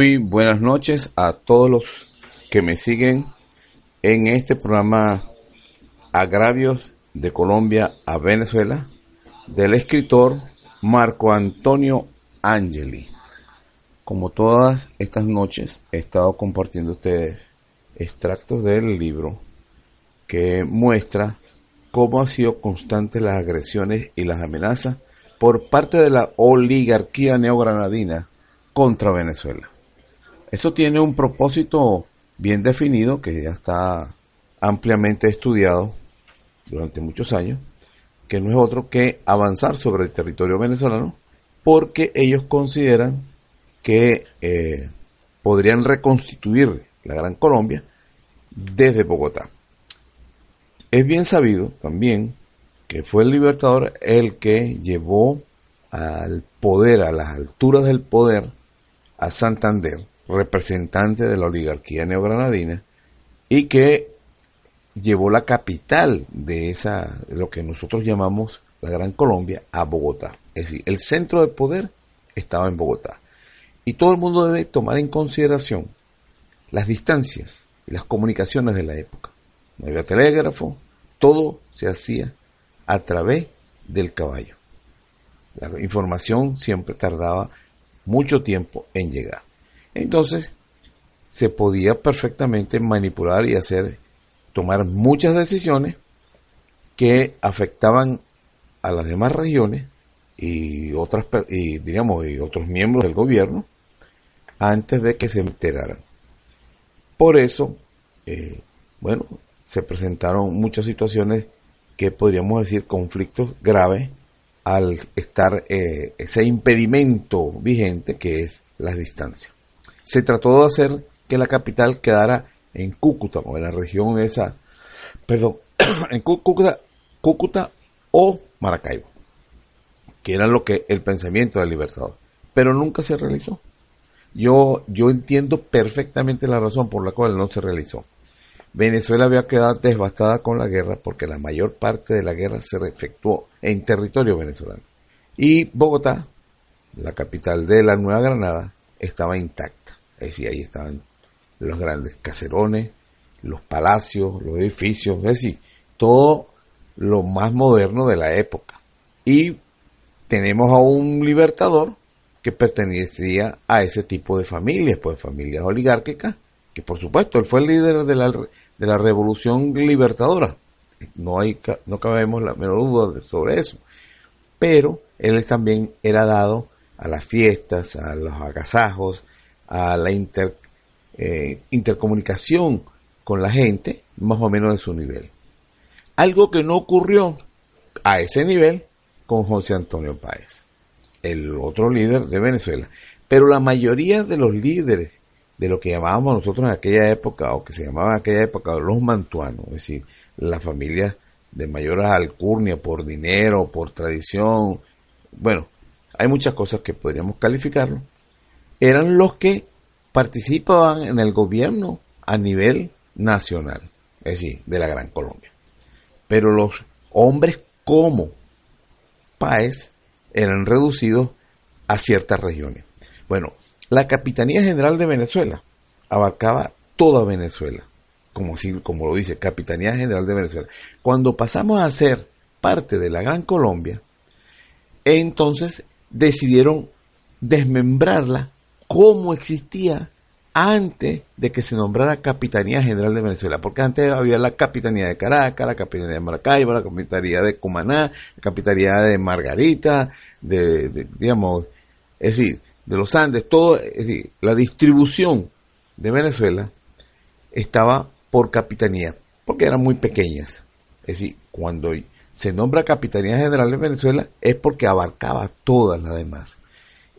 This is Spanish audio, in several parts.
Muy buenas noches a todos los que me siguen en este programa Agravios de Colombia a Venezuela del escritor Marco Antonio Angeli. Como todas estas noches he estado compartiendo ustedes extractos del libro que muestra cómo han sido constantes las agresiones y las amenazas por parte de la oligarquía neogranadina contra Venezuela. Esto tiene un propósito bien definido que ya está ampliamente estudiado durante muchos años, que no es otro que avanzar sobre el territorio venezolano, porque ellos consideran que eh, podrían reconstituir la Gran Colombia desde Bogotá. Es bien sabido también que fue el libertador el que llevó al poder, a las alturas del poder, a Santander, representante de la oligarquía neogranadina, y que llevó la capital de esa, lo que nosotros llamamos la Gran Colombia, a Bogotá. Es decir, el centro de poder estaba en Bogotá. Y todo el mundo debe tomar en consideración las distancias y las comunicaciones de la época. No había telégrafo, todo se hacía a través del caballo. La información siempre tardaba mucho tiempo en llegar. Entonces, se podía perfectamente manipular y hacer, tomar muchas decisiones que afectaban a las demás regiones y otras y digamos y otros miembros del gobierno antes de que se enteraran. Por eso, eh, bueno, se presentaron muchas situaciones que podríamos decir conflictos graves al estar eh, ese impedimento vigente que es las distancias. Se trató de hacer que la capital quedara en Cúcuta, o en la región esa, perdón, en Cúcuta, o Maracaibo, que era lo que el pensamiento del libertador, pero nunca se realizó. Yo, yo entiendo perfectamente la razón por la cual no se realizó. Venezuela había quedado devastada con la guerra porque la mayor parte de la guerra se efectuó en territorio venezolano. Y Bogotá, la capital de la Nueva Granada, estaba intacta. Es decir, ahí estaban los grandes caserones, los palacios, los edificios, es decir, todo lo más moderno de la época. Y tenemos a un libertador que pertenecía a ese tipo de familias, pues familias oligárquicas, que por supuesto él fue el líder de la, de la revolución libertadora. No hay, no cabemos la menor duda sobre eso. Pero él también era dado a las fiestas, a los agasajos, a la eh, intercomunicación con la gente, más o menos de su nivel. Algo que no ocurrió a ese nivel con José Antonio Páez, el otro líder de Venezuela. Pero la mayoría de los líderes de lo que llamábamos nosotros en aquella época, o que se llamaba en aquella época los mantuanos, es decir, las familias de mayor alcurnia por dinero, por tradición, bueno, hay muchas cosas que podríamos calificarlo, eran los que participaban en el gobierno a nivel nacional, es decir, de la Gran Colombia. Pero los hombres como Páez eran reducidos a ciertas regiones. Bueno, la Capitanía General de Venezuela abarcaba toda Venezuela, como, así, como lo dice, Capitanía General de Venezuela. Cuando pasamos a ser parte de la Gran Colombia, entonces decidieron desmembrarla como existía antes de que se nombrara Capitanía General de Venezuela, porque antes había la Capitanía de Caracas, la Capitanía de Maracaibo, la Capitanía de Cumaná, la Capitanía de Margarita, de, digamos, es decir, de los Andes, todo, es decir, la distribución de Venezuela estaba por capitanía, porque eran muy pequeñas. Es decir, cuando se nombra Capitanía General de Venezuela es porque abarcaba todas las demás.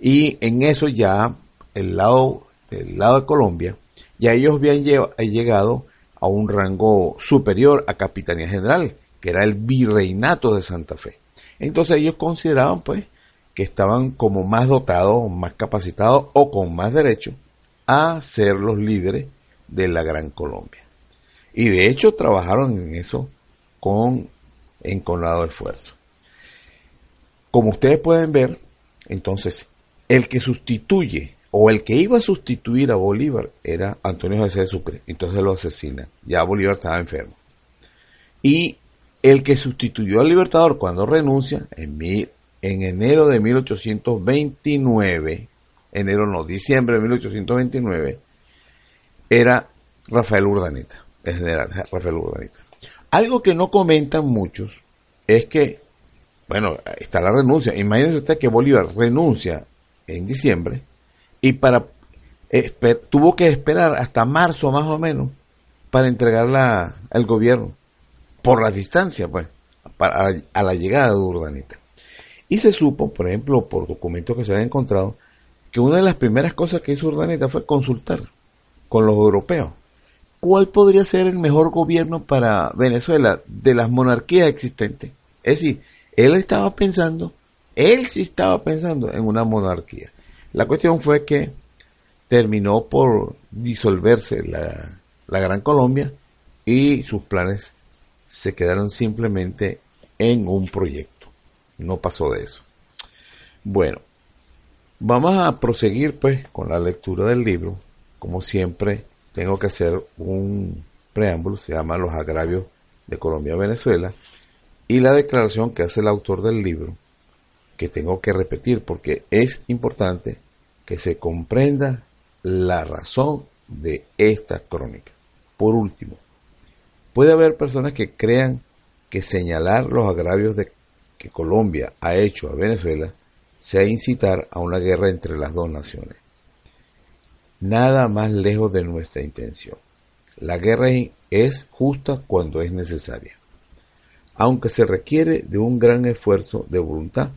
Y en eso ya el lado lado de Colombia, ya ellos habían llegado a un rango superior a Capitanía General, que era el virreinato de Santa Fe. Entonces ellos consideraban pues que estaban como más dotados, más capacitados o con más derecho a ser los líderes de la Gran Colombia. Y de hecho trabajaron en eso con enconado esfuerzo. Como ustedes pueden ver, entonces, el que sustituye o el que iba a sustituir a Bolívar era Antonio José de Sucre. Entonces lo asesina. Ya Bolívar estaba enfermo. Y el que sustituyó al Libertador cuando renuncia, en, en enero de 1829, enero no, diciembre de 1829, era Rafael Urdaneta, el general Rafael Urdaneta. Algo que no comentan muchos es que, bueno, está la renuncia. Imagínense usted que Bolívar renuncia en diciembre y para tuvo que esperar hasta marzo más o menos para entregarla al gobierno por la distancia, pues, para, a la llegada de Urdaneta. Y se supo, por ejemplo, por documentos que se han encontrado, que una de las primeras cosas que hizo Urdaneta fue consultar con los europeos cuál podría ser el mejor gobierno para Venezuela de las monarquías existentes. Es decir, él estaba pensando, él sí estaba pensando en una monarquía. La cuestión fue que terminó por disolverse la, Gran Colombia y sus planes se quedaron simplemente en un proyecto. No pasó de eso. Bueno, vamos a proseguir pues con la lectura del libro. Como siempre, tengo que hacer un preámbulo, se llama Los agravios de Colombia-Venezuela, y la declaración que hace el autor del libro, que tengo que repetir porque es importante que se comprenda la razón de esta crónica. Por último, puede haber personas que crean que señalar los agravios que Colombia ha hecho a Venezuela sea incitar a una guerra entre las dos naciones. Nada más lejos de nuestra intención. La guerra es justa cuando es necesaria, aunque se requiere de un gran esfuerzo de voluntad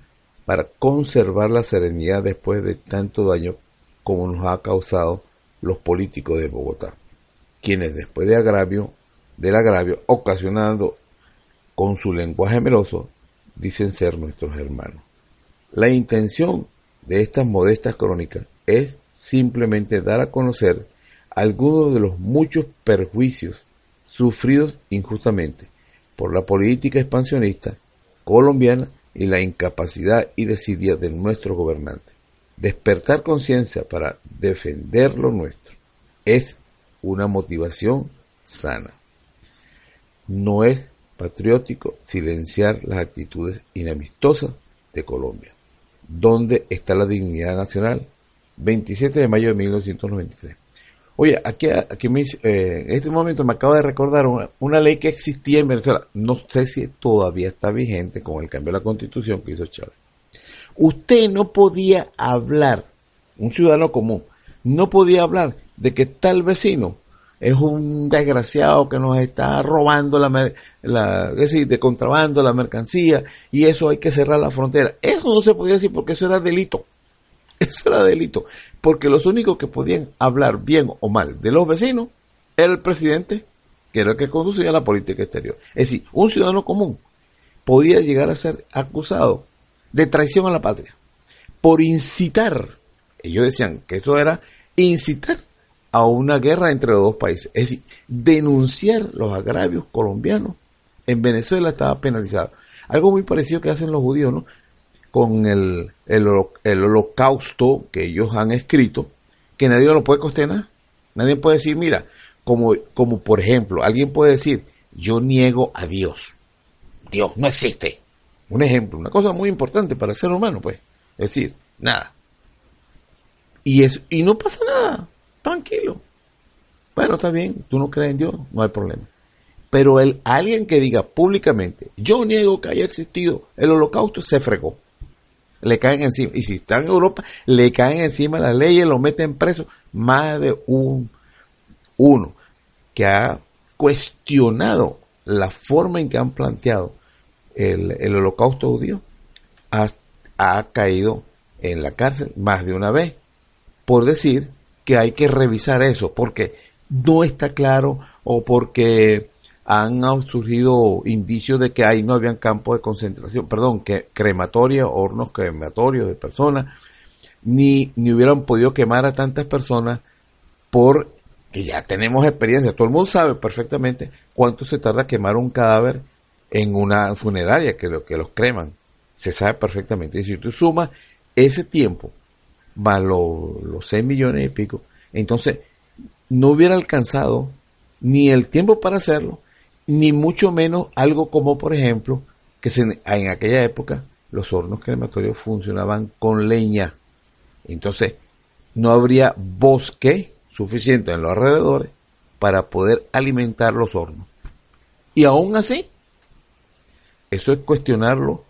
para conservar la serenidad después de tanto daño como nos ha causado los políticos de Bogotá, quienes después de agravio, del agravio ocasionado con su lenguaje meloso, dicen ser nuestros hermanos. La intención de estas modestas crónicas es simplemente dar a conocer algunos de los muchos perjuicios sufridos injustamente por la política expansionista colombiana y la incapacidad y desidia de nuestro gobernante. Despertar conciencia para defender lo nuestro es una motivación sana. No es patriótico silenciar las actitudes inamistosas de Colombia. ¿Dónde está la dignidad nacional? 27 de mayo de 1993. Oye, aquí, aquí eh, en este momento me acabo de recordar una, ley que existía en Venezuela. No sé si todavía está vigente con el cambio de la constitución que hizo Chávez. Usted no podía hablar, un ciudadano común, no podía hablar de que tal vecino es un desgraciado que nos está robando la, la es decir, de contrabando la mercancía y eso hay que cerrar la frontera. Eso no se podía decir porque eso era delito. Eso era delito. Porque los únicos que podían hablar bien o mal de los vecinos era el presidente, que era el que conducía la política exterior. Es decir, un ciudadano común podía llegar a ser acusado de traición a la patria por incitar. Ellos decían que eso era incitar a una guerra entre los dos países. Es decir, denunciar los agravios colombianos en Venezuela estaba penalizado. Algo muy parecido que hacen los judíos, ¿no? Con el, el, holocausto que ellos han escrito, que nadie lo puede cuestionar. Nadie puede decir, mira, como, como por ejemplo, alguien puede decir, yo niego a Dios. Dios no existe. Un ejemplo, una cosa muy importante para el ser humano, pues. Es decir, nada. Y, es, y no pasa nada, tranquilo. Bueno, está bien, tú no crees en Dios, no hay problema. Pero el, alguien que diga públicamente, yo niego que haya existido el holocausto, se fregó. Le caen encima. Y si está en Europa, le caen encima las leyes, lo meten preso. Más de un, uno que ha cuestionado la forma en que han planteado el, el holocausto judío, ha, ha caído en la cárcel más de una vez por decir que hay que revisar eso, porque no está claro o porque han surgido indicios de que ahí no habían campos de concentración, perdón, que crematoria, hornos crematorios de personas, ni, ni hubieran podido quemar a tantas personas por que ya tenemos experiencia, todo el mundo sabe perfectamente cuánto se tarda quemar un cadáver en una funeraria que, lo, que los creman, se sabe perfectamente, y si tú sumas ese tiempo más los 6 millones y pico, entonces no hubiera alcanzado ni el tiempo para hacerlo, ni mucho menos algo como, por ejemplo, que en aquella época los hornos crematorios funcionaban con leña. Entonces, no habría bosque suficiente en los alrededores para poder alimentar los hornos. Y aún así, eso es cuestionarlo,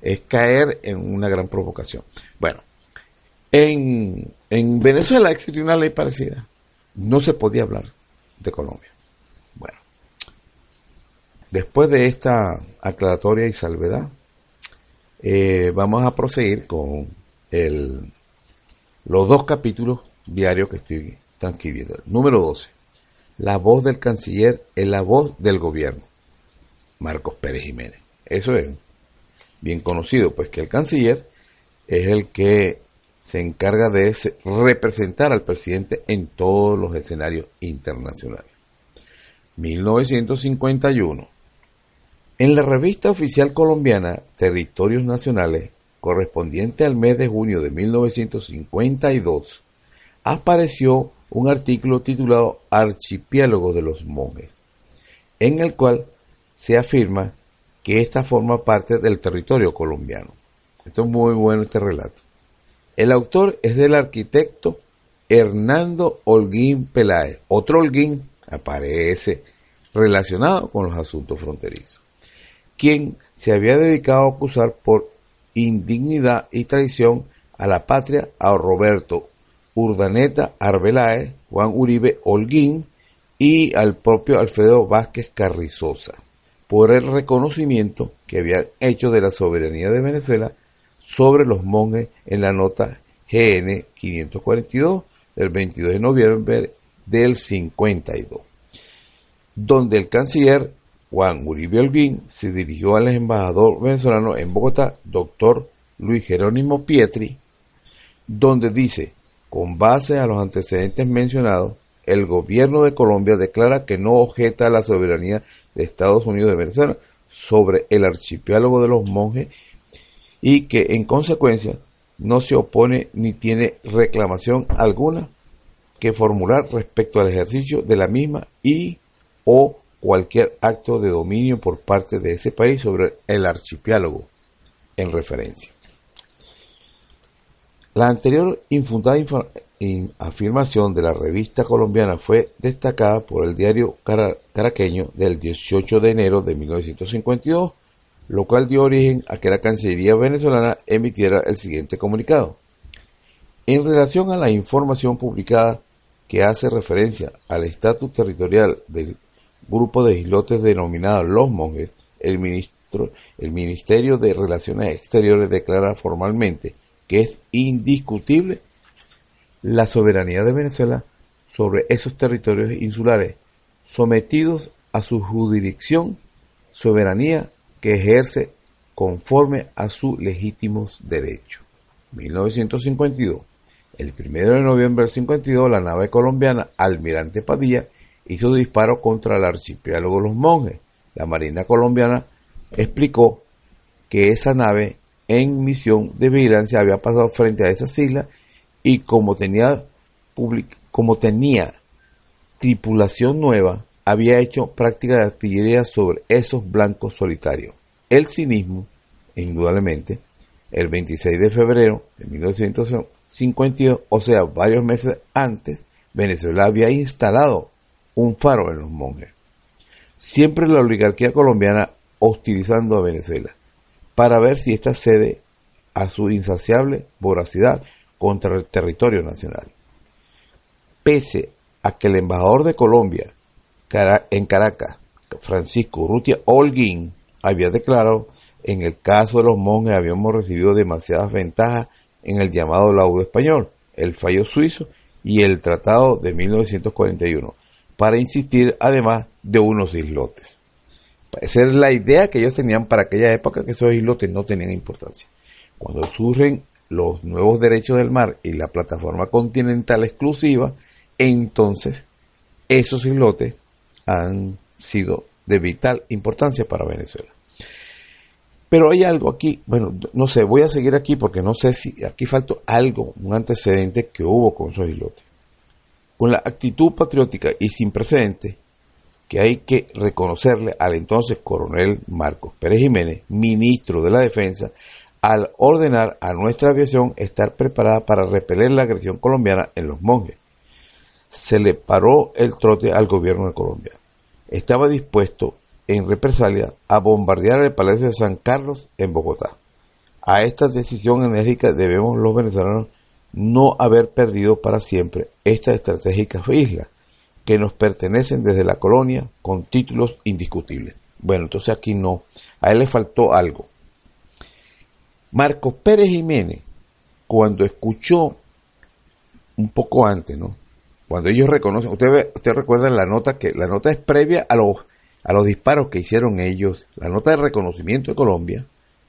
es caer en una gran provocación. Bueno, en, en Venezuela existió una ley parecida. No se podía hablar de Colombia. Después de esta aclaratoria y salvedad, eh, vamos a proseguir con los dos capítulos diarios que estoy transcribiendo. Número 12. La voz del canciller es la voz del gobierno. Marcos Pérez Jiménez. Eso es bien conocido, pues que el canciller es el que se encarga de representar al presidente en todos los escenarios internacionales. 1951. En la revista oficial colombiana Territorios Nacionales, correspondiente al mes de junio de 1952, apareció un artículo titulado Archipiélago de los Monjes, en el cual se afirma que esta forma parte del territorio colombiano. Esto es muy bueno este relato. El autor es del arquitecto Hernando Holguín Peláez. Otro Holguín aparece relacionado con los asuntos fronterizos, quien se había dedicado a acusar por indignidad y traición a la patria a Roberto Urdaneta Arbeláez, Juan Uribe Holguín y al propio Alfredo Vázquez Carrizosa por el reconocimiento que habían hecho de la soberanía de Venezuela sobre los monjes en la nota GN 542 del 22 de noviembre del 52, donde el canciller Juan Uribe Holguín se dirigió al embajador venezolano en Bogotá, doctor Luis Jerónimo Pietri, donde dice, con base a los antecedentes mencionados, el gobierno de Colombia declara que no objeta la soberanía de Estados Unidos de Venezuela sobre el archipiélago de los monjes y que en consecuencia no se opone ni tiene reclamación alguna que formular respecto al ejercicio de la misma y o cualquier acto de dominio por parte de ese país sobre el archipiélago en referencia. La anterior infundada afirmación de la revista colombiana fue destacada por el diario caraqueño del 18 de enero de 1952 lo cual dio origen a que la Cancillería venezolana emitiera el siguiente comunicado. En relación a la información publicada que hace referencia al estatus territorial del grupo de islotes denominado Los Monjes, el, ministro, el Ministerio de Relaciones Exteriores declara formalmente que es indiscutible la soberanía de Venezuela sobre esos territorios insulares sometidos a su jurisdicción, soberanía que ejerce conforme a sus legítimos derechos. 1952. El 1 de noviembre del 52, la nave colombiana Almirante Padilla hizo disparo contra el archipiélago Los Monjes. La Marina colombiana explicó que esa nave en misión de vigilancia había pasado frente a esas islas y como tenía, como tenía tripulación nueva, había hecho práctica de artillería sobre esos blancos solitarios. El cinismo indudablemente, el 26 de febrero de 1952, o sea, varios meses antes, Venezuela había instalado un faro en los monjes. Siempre la oligarquía colombiana hostilizando a Venezuela para ver si ésta cede a su insaciable voracidad contra el territorio nacional. Pese a que el embajador de Colombia en Caracas, Francisco Urrutia Holguín, había declarado en el caso de los monjes habíamos recibido demasiadas ventajas en el llamado laudo español, el fallo suizo y el tratado de 1941, para insistir además de unos islotes. Esa es la idea que ellos tenían para aquella época, que esos islotes no tenían importancia. Cuando surgen los nuevos derechos del mar y la plataforma continental exclusiva, entonces esos islotes han sido de vital importancia para Venezuela. Pero hay algo aquí, bueno, no sé, voy a seguir aquí porque no sé si aquí faltó algo, un antecedente que hubo con esos islotes. Con la actitud patriótica y sin precedentes que hay que reconocerle al entonces coronel Marcos Pérez Jiménez, ministro de la Defensa, al ordenar a nuestra aviación estar preparada para repeler la agresión colombiana en los monjes. Se le paró el trote al gobierno de Colombia. Estaba dispuesto en represalia a bombardear el Palacio de San Carlos en Bogotá. A esta decisión enérgica debemos los venezolanos no haber perdido para siempre esta estratégica isla que nos pertenecen desde la colonia con títulos indiscutibles. Bueno, entonces aquí no, a él le faltó algo. Marcos Pérez Jiménez, cuando escuchó un poco antes, ¿no? Cuando ellos reconocen, usted, usted recuerda la nota que la nota es previa a los a los disparos que hicieron ellos, la nota de reconocimiento de Colombia,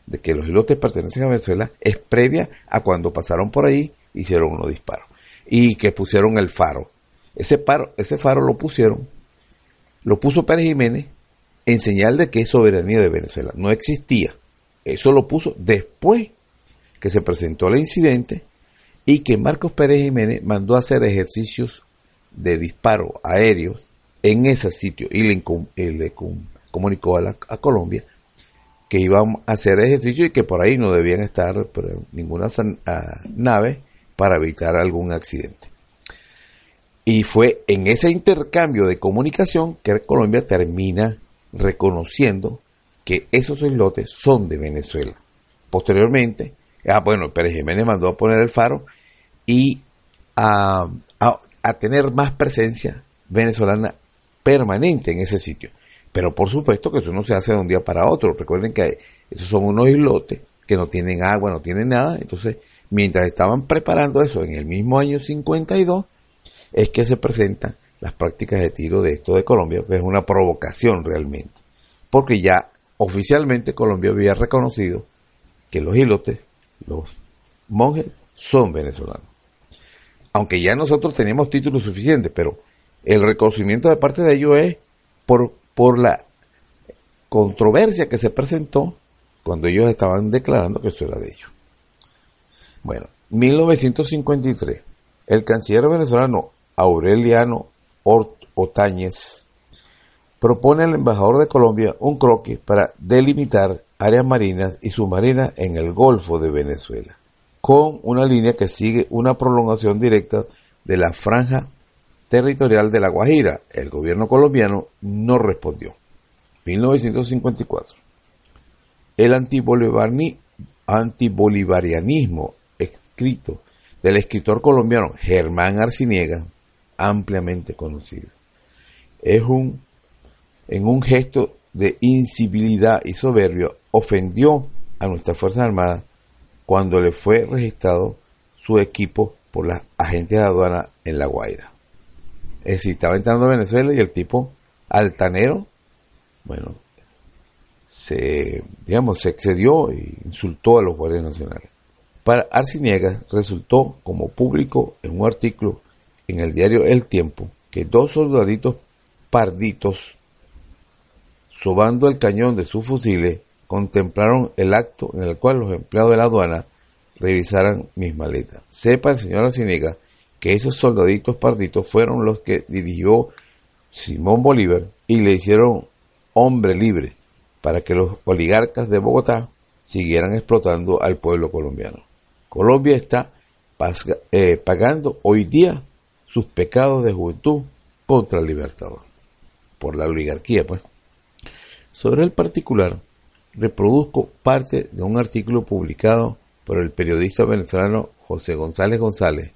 de que los islotes pertenecen a Venezuela, es previa a cuando pasaron por ahí, hicieron unos disparos. Y que pusieron el faro. Ese, paro, ese faro lo pusieron, lo puso Pérez Jiménez en señal de que es soberanía de Venezuela. No existía. Eso lo puso después que se presentó el incidente y que Marcos Pérez Jiménez mandó a hacer ejercicios de disparo aéreos en ese sitio y le, comunicó a, Colombia que iban a hacer ejercicio y que por ahí no debían estar ninguna nave para evitar algún accidente. Y fue en ese intercambio de comunicación que Colombia termina reconociendo que esos islotes son de Venezuela. Posteriormente, ah, bueno, Pérez Jiménez mandó a poner el faro y a, a tener más presencia venezolana permanente en ese sitio. Pero por supuesto que eso no se hace de un día para otro. Recuerden que esos son unos islotes que no tienen agua, no tienen nada. Entonces, mientras estaban preparando eso en el mismo año 52, es que se presentan las prácticas de tiro de esto de Colombia, que es una provocación realmente. Porque ya oficialmente Colombia había reconocido que los islotes, los monjes, son venezolanos. Aunque ya nosotros teníamos títulos suficientes, pero el reconocimiento de parte de ellos es por, por la controversia que se presentó cuando ellos estaban declarando que eso era de ellos. Bueno, 1953, el canciller venezolano Aureliano Otáñez propone al embajador de Colombia un croquis para delimitar áreas marinas y submarinas en el Golfo de Venezuela, con una línea que sigue una prolongación directa de la franja territorial de La Guajira. El gobierno colombiano no respondió. 1954. El antibolivarianismo del escritor colombiano Germán Arciniega, ampliamente conocido, es un, en un gesto de incivilidad y soberbio, ofendió a nuestras Fuerzas Armadas cuando le fue registrado su equipo por las agentes de aduana en La Guaira. Es decir, estaba entrando a Venezuela y el tipo altanero, bueno, se, digamos, se excedió e insultó a los guardias nacionales. Para Arciniegas resultó como público en un artículo en el diario El Tiempo que dos soldaditos parditos, sobando el cañón de sus fusiles, contemplaron el acto en el cual los empleados de la aduana revisaran mis maletas. Sepa el señor Arciniegas que esos soldaditos parditos fueron los que dirigió Simón Bolívar y le hicieron hombre libre para que los oligarcas de Bogotá siguieran explotando al pueblo colombiano. Colombia está eh, pagando hoy día sus pecados de juventud contra el Libertador, por la oligarquía, pues. Sobre el particular, reproduzco parte de un artículo publicado por el periodista venezolano José González González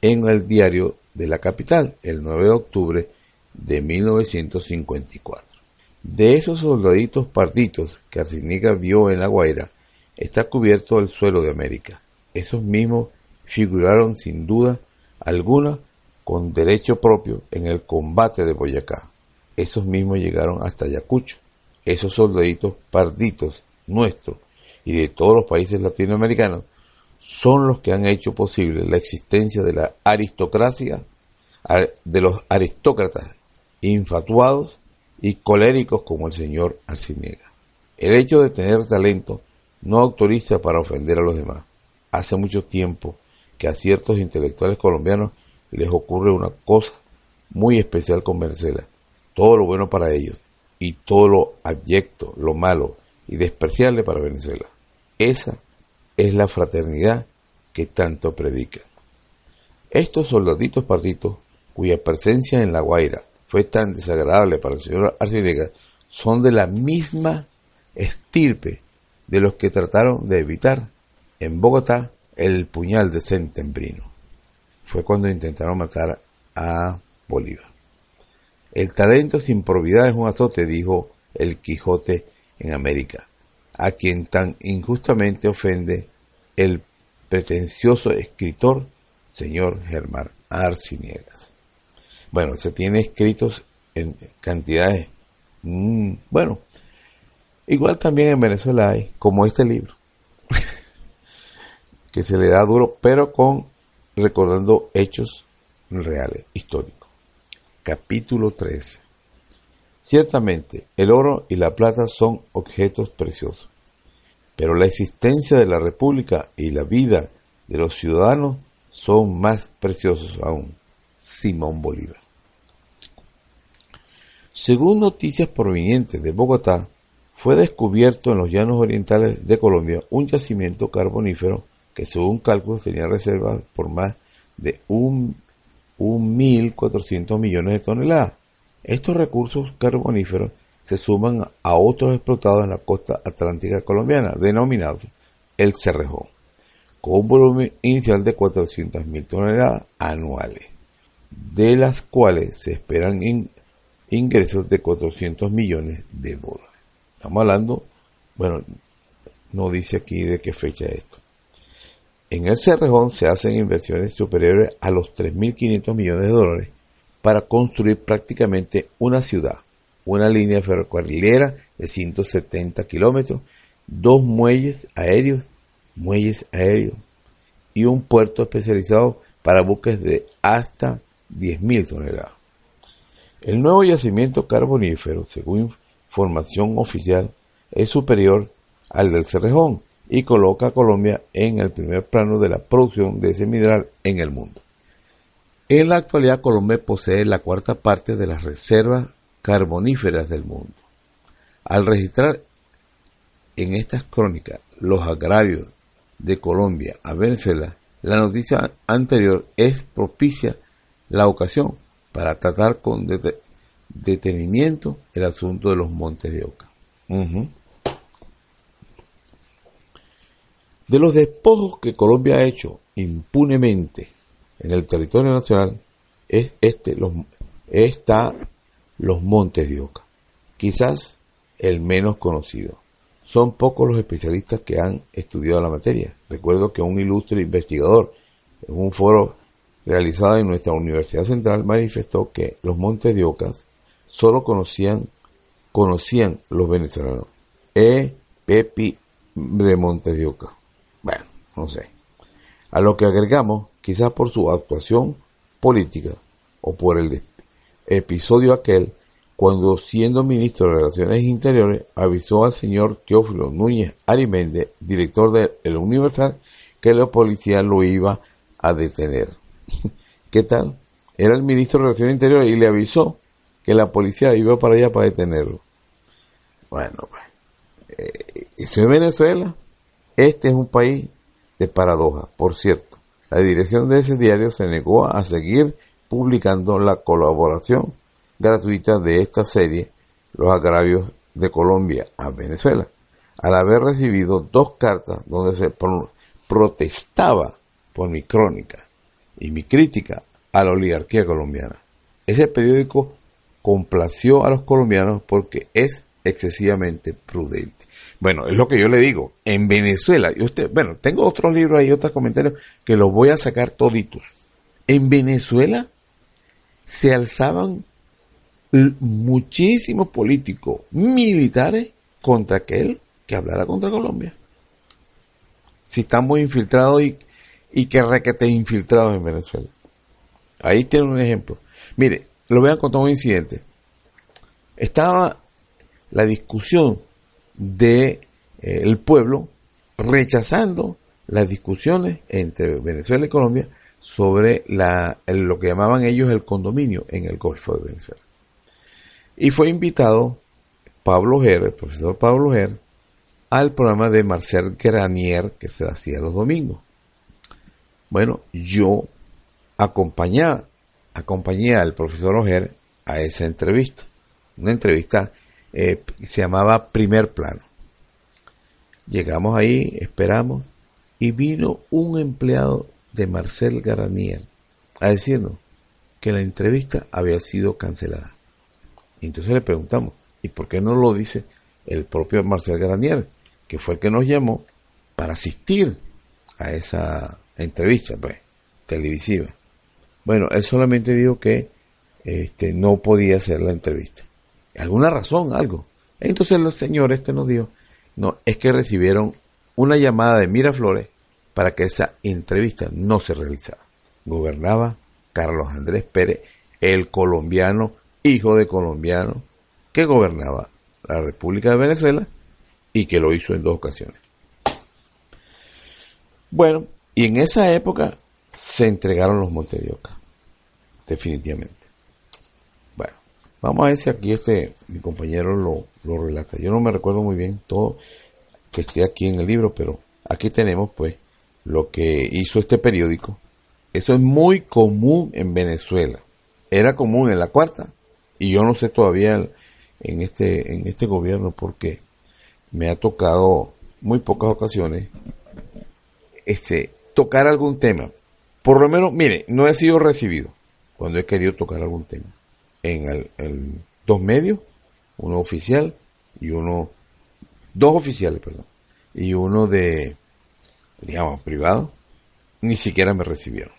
en el diario de la capital el 9 de octubre de 1954. De esos soldaditos parditos que Arciniega vio en La Guaira, está cubierto el suelo de América. Esos mismos figuraron sin duda alguna con derecho propio en el combate de Boyacá. Esos mismos llegaron hasta Ayacucho. Esos soldaditos parditos nuestros y de todos los países latinoamericanos son los que han hecho posible la existencia de la aristocracia, de los aristócratas infatuados y coléricos como el señor Arciniega. El hecho de tener talento no autoriza para ofender a los demás. Hace mucho tiempo que a ciertos intelectuales colombianos les ocurre una cosa muy especial con Venezuela. Todo lo bueno para ellos y todo lo abyecto, lo malo y despreciable para Venezuela. Esa es la fraternidad que tanto predican. Estos soldaditos partitos, cuya presencia en La Guaira fue tan desagradable para el señor Arciniega son de la misma estirpe de los que trataron de evitar en Bogotá el puñal de Centembrino. Fue cuando intentaron matar a Bolívar. El talento sin probidad es un azote, dijo el Quijote en América, a quien tan injustamente ofende el pretencioso escritor señor Germán Arciniegas. Bueno, se tiene escritos en cantidades. Mm, bueno, igual también en Venezuela hay, como este libro, que se le da duro, pero con recordando hechos reales, históricos. Capítulo 13. Ciertamente, el oro y la plata son objetos preciosos, pero la existencia de la República y la vida de los ciudadanos son más preciosos aún. Simón Bolívar. Según noticias provenientes de Bogotá, fue descubierto en los llanos orientales de Colombia un yacimiento carbonífero que según cálculos tenía reservas por más de un, 1.400 millones de toneladas. Estos recursos carboníferos se suman a otros explotados en la costa atlántica colombiana, denominados el Cerrejón, con un volumen inicial de 400.000 toneladas anuales, de las cuales se esperan ingresos de 400 millones de dólares. Estamos hablando, bueno, no dice aquí de qué fecha es esto. En el Cerrejón se hacen inversiones superiores a los 3.500 millones de dólares para construir prácticamente una ciudad, una línea ferrocarrilera de 170 kilómetros, dos muelles aéreos, muelles aéreos y un puerto especializado para buques de hasta 10.000 toneladas. El nuevo yacimiento carbonífero, según información oficial, es superior al del Cerrejón y coloca a Colombia en el primer plano de la producción de ese mineral en el mundo. En la actualidad Colombia posee la cuarta parte de las reservas carboníferas del mundo. Al registrar en estas crónicas los agravios de Colombia a Venezuela, la noticia anterior es propicia la ocasión para tratar con detenimiento el asunto de los montes de Oca. De los despojos que Colombia ha hecho impunemente en el territorio nacional, es este, los, está los montes de Oca, quizás el menos conocido. Son pocos los especialistas que han estudiado la materia. Recuerdo que un ilustre investigador en un foro realizada en nuestra Universidad Central, manifestó que los montes de Ocas solo conocían, conocían los venezolanos. E. Pepi de Montes de Oca. No sé. A lo que agregamos, quizás por su actuación política o por el episodio aquel, cuando siendo ministro de Relaciones Interiores avisó al señor Teófilo Núñez Ariméndez, director de El Universal, que la policía lo iba a detener. ¿Qué tal? Era el ministro de Relaciones Interiores y le avisó que la policía iba para allá para detenerlo. Bueno, pues, eh, eso es Venezuela. Este es un país de paradoja. Por cierto, la dirección de ese diario se negó a seguir publicando la colaboración gratuita de esta serie, Los agravios de Colombia a Venezuela, al haber recibido dos cartas donde se protestaba por mi crónica y mi crítica a la oligarquía colombiana. Ese periódico complació a los colombianos porque es excesivamente prudente. Bueno, es lo que yo le digo. En Venezuela, y usted, bueno, tengo otros libros ahí, otros comentarios que los voy a sacar toditos. En Venezuela se alzaban muchísimos políticos militares contra aquel que hablara contra Colombia. Si estamos infiltrados y, y que requete infiltrados en Venezuela. Ahí tiene un ejemplo. Mire, lo voy a contar un incidente. Estaba la discusión del de, eh, pueblo rechazando las discusiones entre Venezuela y Colombia sobre la, lo que llamaban ellos el condominio en el Golfo de Venezuela. Y fue invitado Pablo Ger, el profesor Pablo Ger, al programa de Marcel Granier que se hacía los domingos. Bueno, yo acompañé, acompañé al profesor Oger a esa entrevista. Una entrevista eh, se llamaba Primer Plano. Llegamos ahí, esperamos, y vino un empleado de Marcel Garanier a decirnos que la entrevista había sido cancelada. Y entonces le preguntamos, ¿y por qué no lo dice el propio Marcel Garanier, que fue el que nos llamó para asistir a esa entrevista pues, televisiva? Bueno, él solamente dijo que este, no podía hacer la entrevista. ¿Alguna razón? Algo. Entonces el señor este nos dijo, no, es que recibieron una llamada de Miraflores para que esa entrevista no se realizara. Gobernaba Carlos Andrés Pérez, el colombiano, hijo de colombiano, que gobernaba la República de Venezuela y que lo hizo en dos ocasiones. Bueno, y en esa época se entregaron los Montes de definitivamente. Vamos a ver si aquí este, mi compañero lo, lo relata. Yo no me recuerdo muy bien todo que esté aquí en el libro, pero aquí tenemos pues lo que hizo este periódico. Eso es muy común en Venezuela. Era común en la cuarta y yo no sé todavía en este en este gobierno porque me ha tocado muy pocas ocasiones este tocar algún tema. Por lo menos, mire, no he sido recibido cuando he querido tocar algún tema. En el, dos medios, uno oficial y uno, dos oficiales, perdón, y uno de, digamos, privado, ni siquiera me recibieron.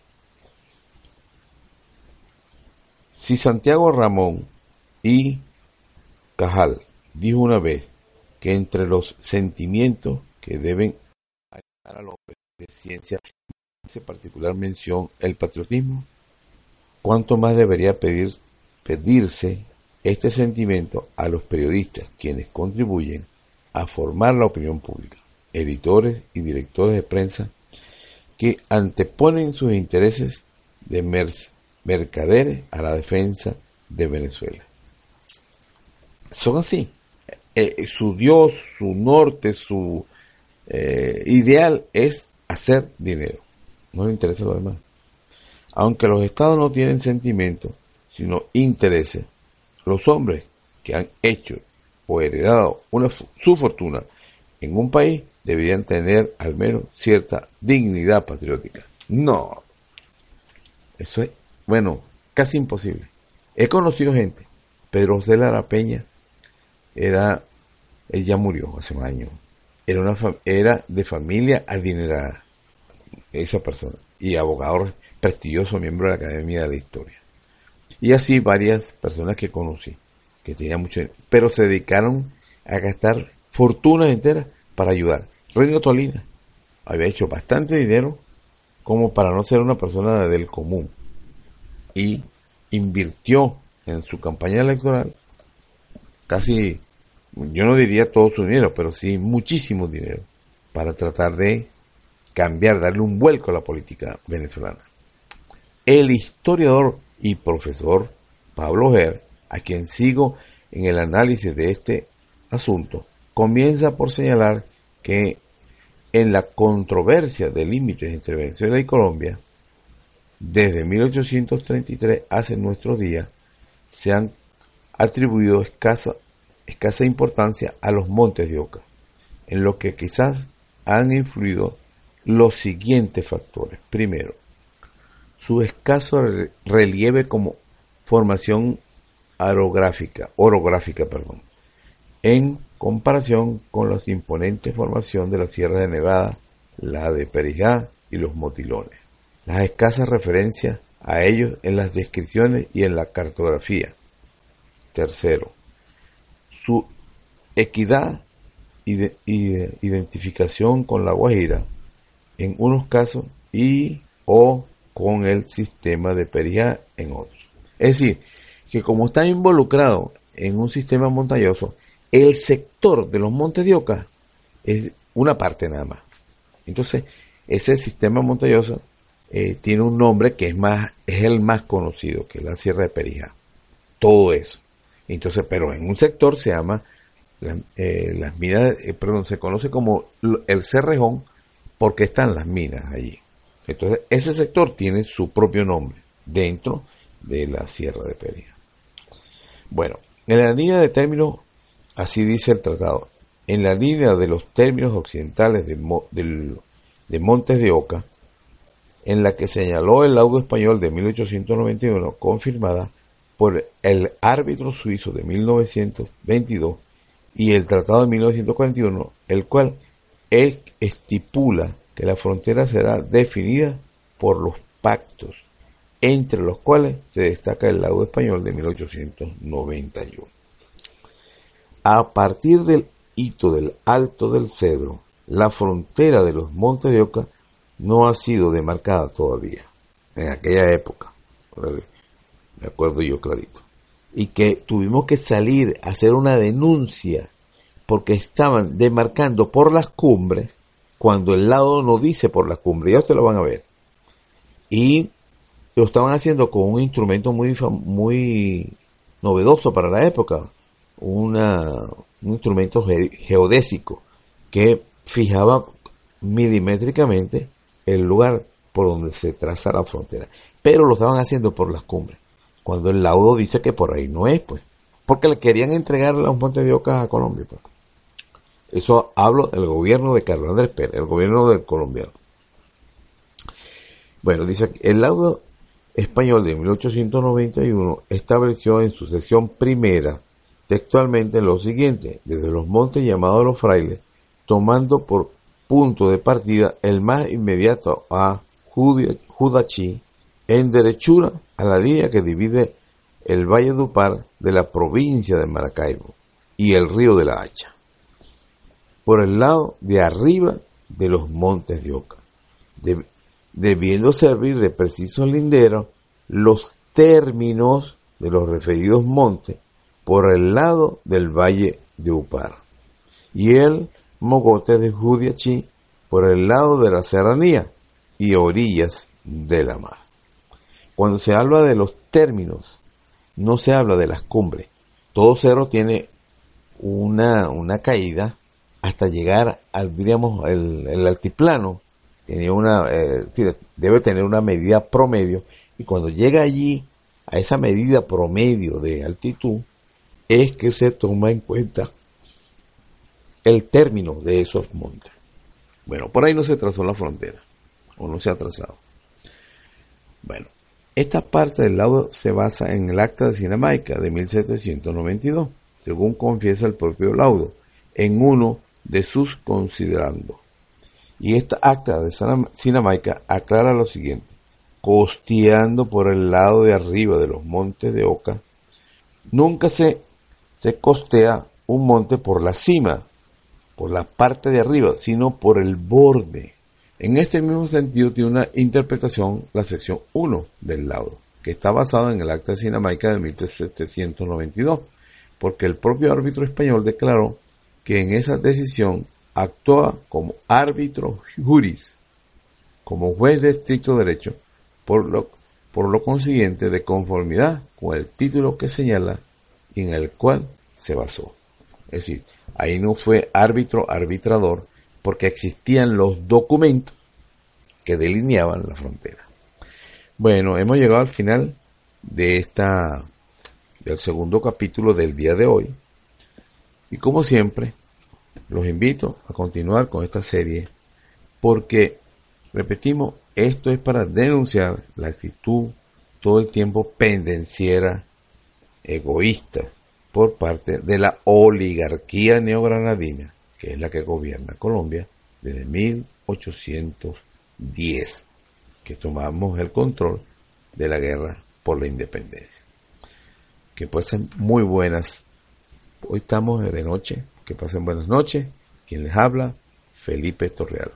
Si Santiago Ramón y Cajal dijo una vez que entre los sentimientos que deben ayudar a los de ciencia hace particular mención el patriotismo, ¿cuánto más debería pedir, pedirse este sentimiento a los periodistas quienes contribuyen a formar la opinión pública? editores y directores de prensa que anteponen sus intereses de mercaderes a la defensa de Venezuela. Son así. Eh, eh, su Dios, su norte, su eh, ideal es hacer dinero. No le interesa lo demás. Aunque los estados no tienen sentimientos, sino intereses, los hombres que han hecho o heredado una, su fortuna en un país deberían tener al menos cierta dignidad patriótica. No. Eso es, bueno, casi imposible. He conocido gente. Pedro José Lara Peña era, él ya murió hace un año. Era, una, era de familia adinerada, esa persona. Y abogado prestigioso, miembro de la Academia de la Historia. Y así varias personas que conocí, que tenían mucho pero se dedicaron a gastar fortunas enteras para ayudar. Reino Tolina había hecho bastante dinero como para no ser una persona del común y invirtió en su campaña electoral casi, yo no diría todo su dinero, pero sí muchísimo dinero para tratar de cambiar, darle un vuelco a la política venezolana. El historiador y profesor Pablo Ger, a quien sigo en el análisis de este asunto, comienza por señalar que en la controversia de límites entre Venezuela y Colombia, desde 1833 hace nuestros días, se han atribuido escasa, escasa importancia a los montes de Oca, en lo que quizás han influido los siguientes factores. Primero, su escaso relieve como formación orográfica, orográfica, perdón, en comparación con la imponente formación de la Sierra de Nevada, la de Perijá y los Motilones. Las escasas referencias a ellos en las descripciones y en la cartografía. Tercero, su equidad y identificación con la Guajira en unos casos y o con el sistema de Perijá en otros. Es decir, que como está involucrado en un sistema montañoso, el sector de los montes de Oca es una parte nada más. Entonces, ese sistema montañoso eh, tiene un nombre que es más, es el más conocido, que es la Sierra de Perijá. Todo eso. Entonces, pero en un sector se llama eh, las minas, eh, perdón, se conoce como el Cerrejón porque están las minas allí. Entonces, ese sector tiene su propio nombre dentro de la Sierra de Perijá. Bueno, en la línea de términos, así dice el tratado, en la línea de los términos occidentales de, de Montes de Oca, en la que señaló el laudo español de 1891, confirmada por el árbitro suizo de 1922 y el tratado de 1941, el cual estipula que la frontera será definida por los pactos, entre los cuales se destaca el laudo español de 1891. A partir del hito del Alto del Cedro, la frontera de los Montes de Oca no ha sido demarcada todavía, en aquella época, me acuerdo yo clarito, y que tuvimos que salir a hacer una denuncia porque estaban demarcando por las cumbres cuando el lado no dice por las cumbres, ya ustedes lo van a ver. Y lo estaban haciendo con un instrumento muy, muy novedoso para la época, un instrumento geodésico que fijaba milimétricamente el lugar por donde se traza la frontera. Pero lo estaban haciendo por las cumbres. Cuando el laudo dice que por ahí no es, pues. Porque le querían entregar los montes de Ocas a Colombia. Pues. Eso hablo del gobierno de Carlos Andrés Pérez, el gobierno del colombiano. Bueno, dice aquí, el laudo español de 1891 estableció en su sección primera textualmente lo siguiente, desde los montes llamados los frailes, tomando por punto de partida el más inmediato a Judachí, en derechura a la línea que divide el Valle de Upar de la provincia de Maracaibo y el río de la Hacha, por el lado de arriba de los montes de Oca, debiendo servir de preciso lindero los términos de los referidos montes por el lado del Valle de Upar. Y el mogote de Judiachí por el lado de la serranía y orillas de la mar. Cuando se habla de los términos, no se habla de las cumbres. Todo cerro tiene una, una caída hasta llegar al, diríamos, el, altiplano. Tiene una, eh, debe tener una medida promedio y cuando llega allí a esa medida promedio de altitud es que se toma en cuenta el término de esos montes. Bueno, por ahí no se trazó la frontera, o no se ha trazado. Bueno, esta parte del laudo se basa en el acta de Cinamaica de 1792, según confiesa el propio laudo, en uno de sus considerandos. Y esta acta de Cinamaica aclara lo siguiente, costeando por el lado de arriba de los montes de Oca, nunca se, se costea un monte por la cima, por la parte de arriba, sino por el borde. En este mismo sentido tiene una interpretación la sección 1 del laudo, que está basada en el Acta de Sinamaica de 1792, porque el propio árbitro español declaró que en esa decisión actúa como árbitro juris, como juez de estricto derecho, por lo, por lo consiguiente de conformidad con el título que señala y en el cual se basó. Es decir, Ahí no fue árbitro arbitrador, porque existían los documentos que delineaban la frontera. Bueno, hemos llegado al final de esta del segundo capítulo del día de hoy. Y como siempre, los invito a continuar con esta serie porque, repetimos, esto es para denunciar la actitud todo el tiempo pendenciera, egoísta, por parte de la oligarquía neogranadina, que es la que gobierna Colombia desde 1810, que tomamos el control de la guerra por la independencia. Que pasen muy buenas. Hoy estamos de noche. Que pasen buenas noches. Quien les habla, Felipe Torreal.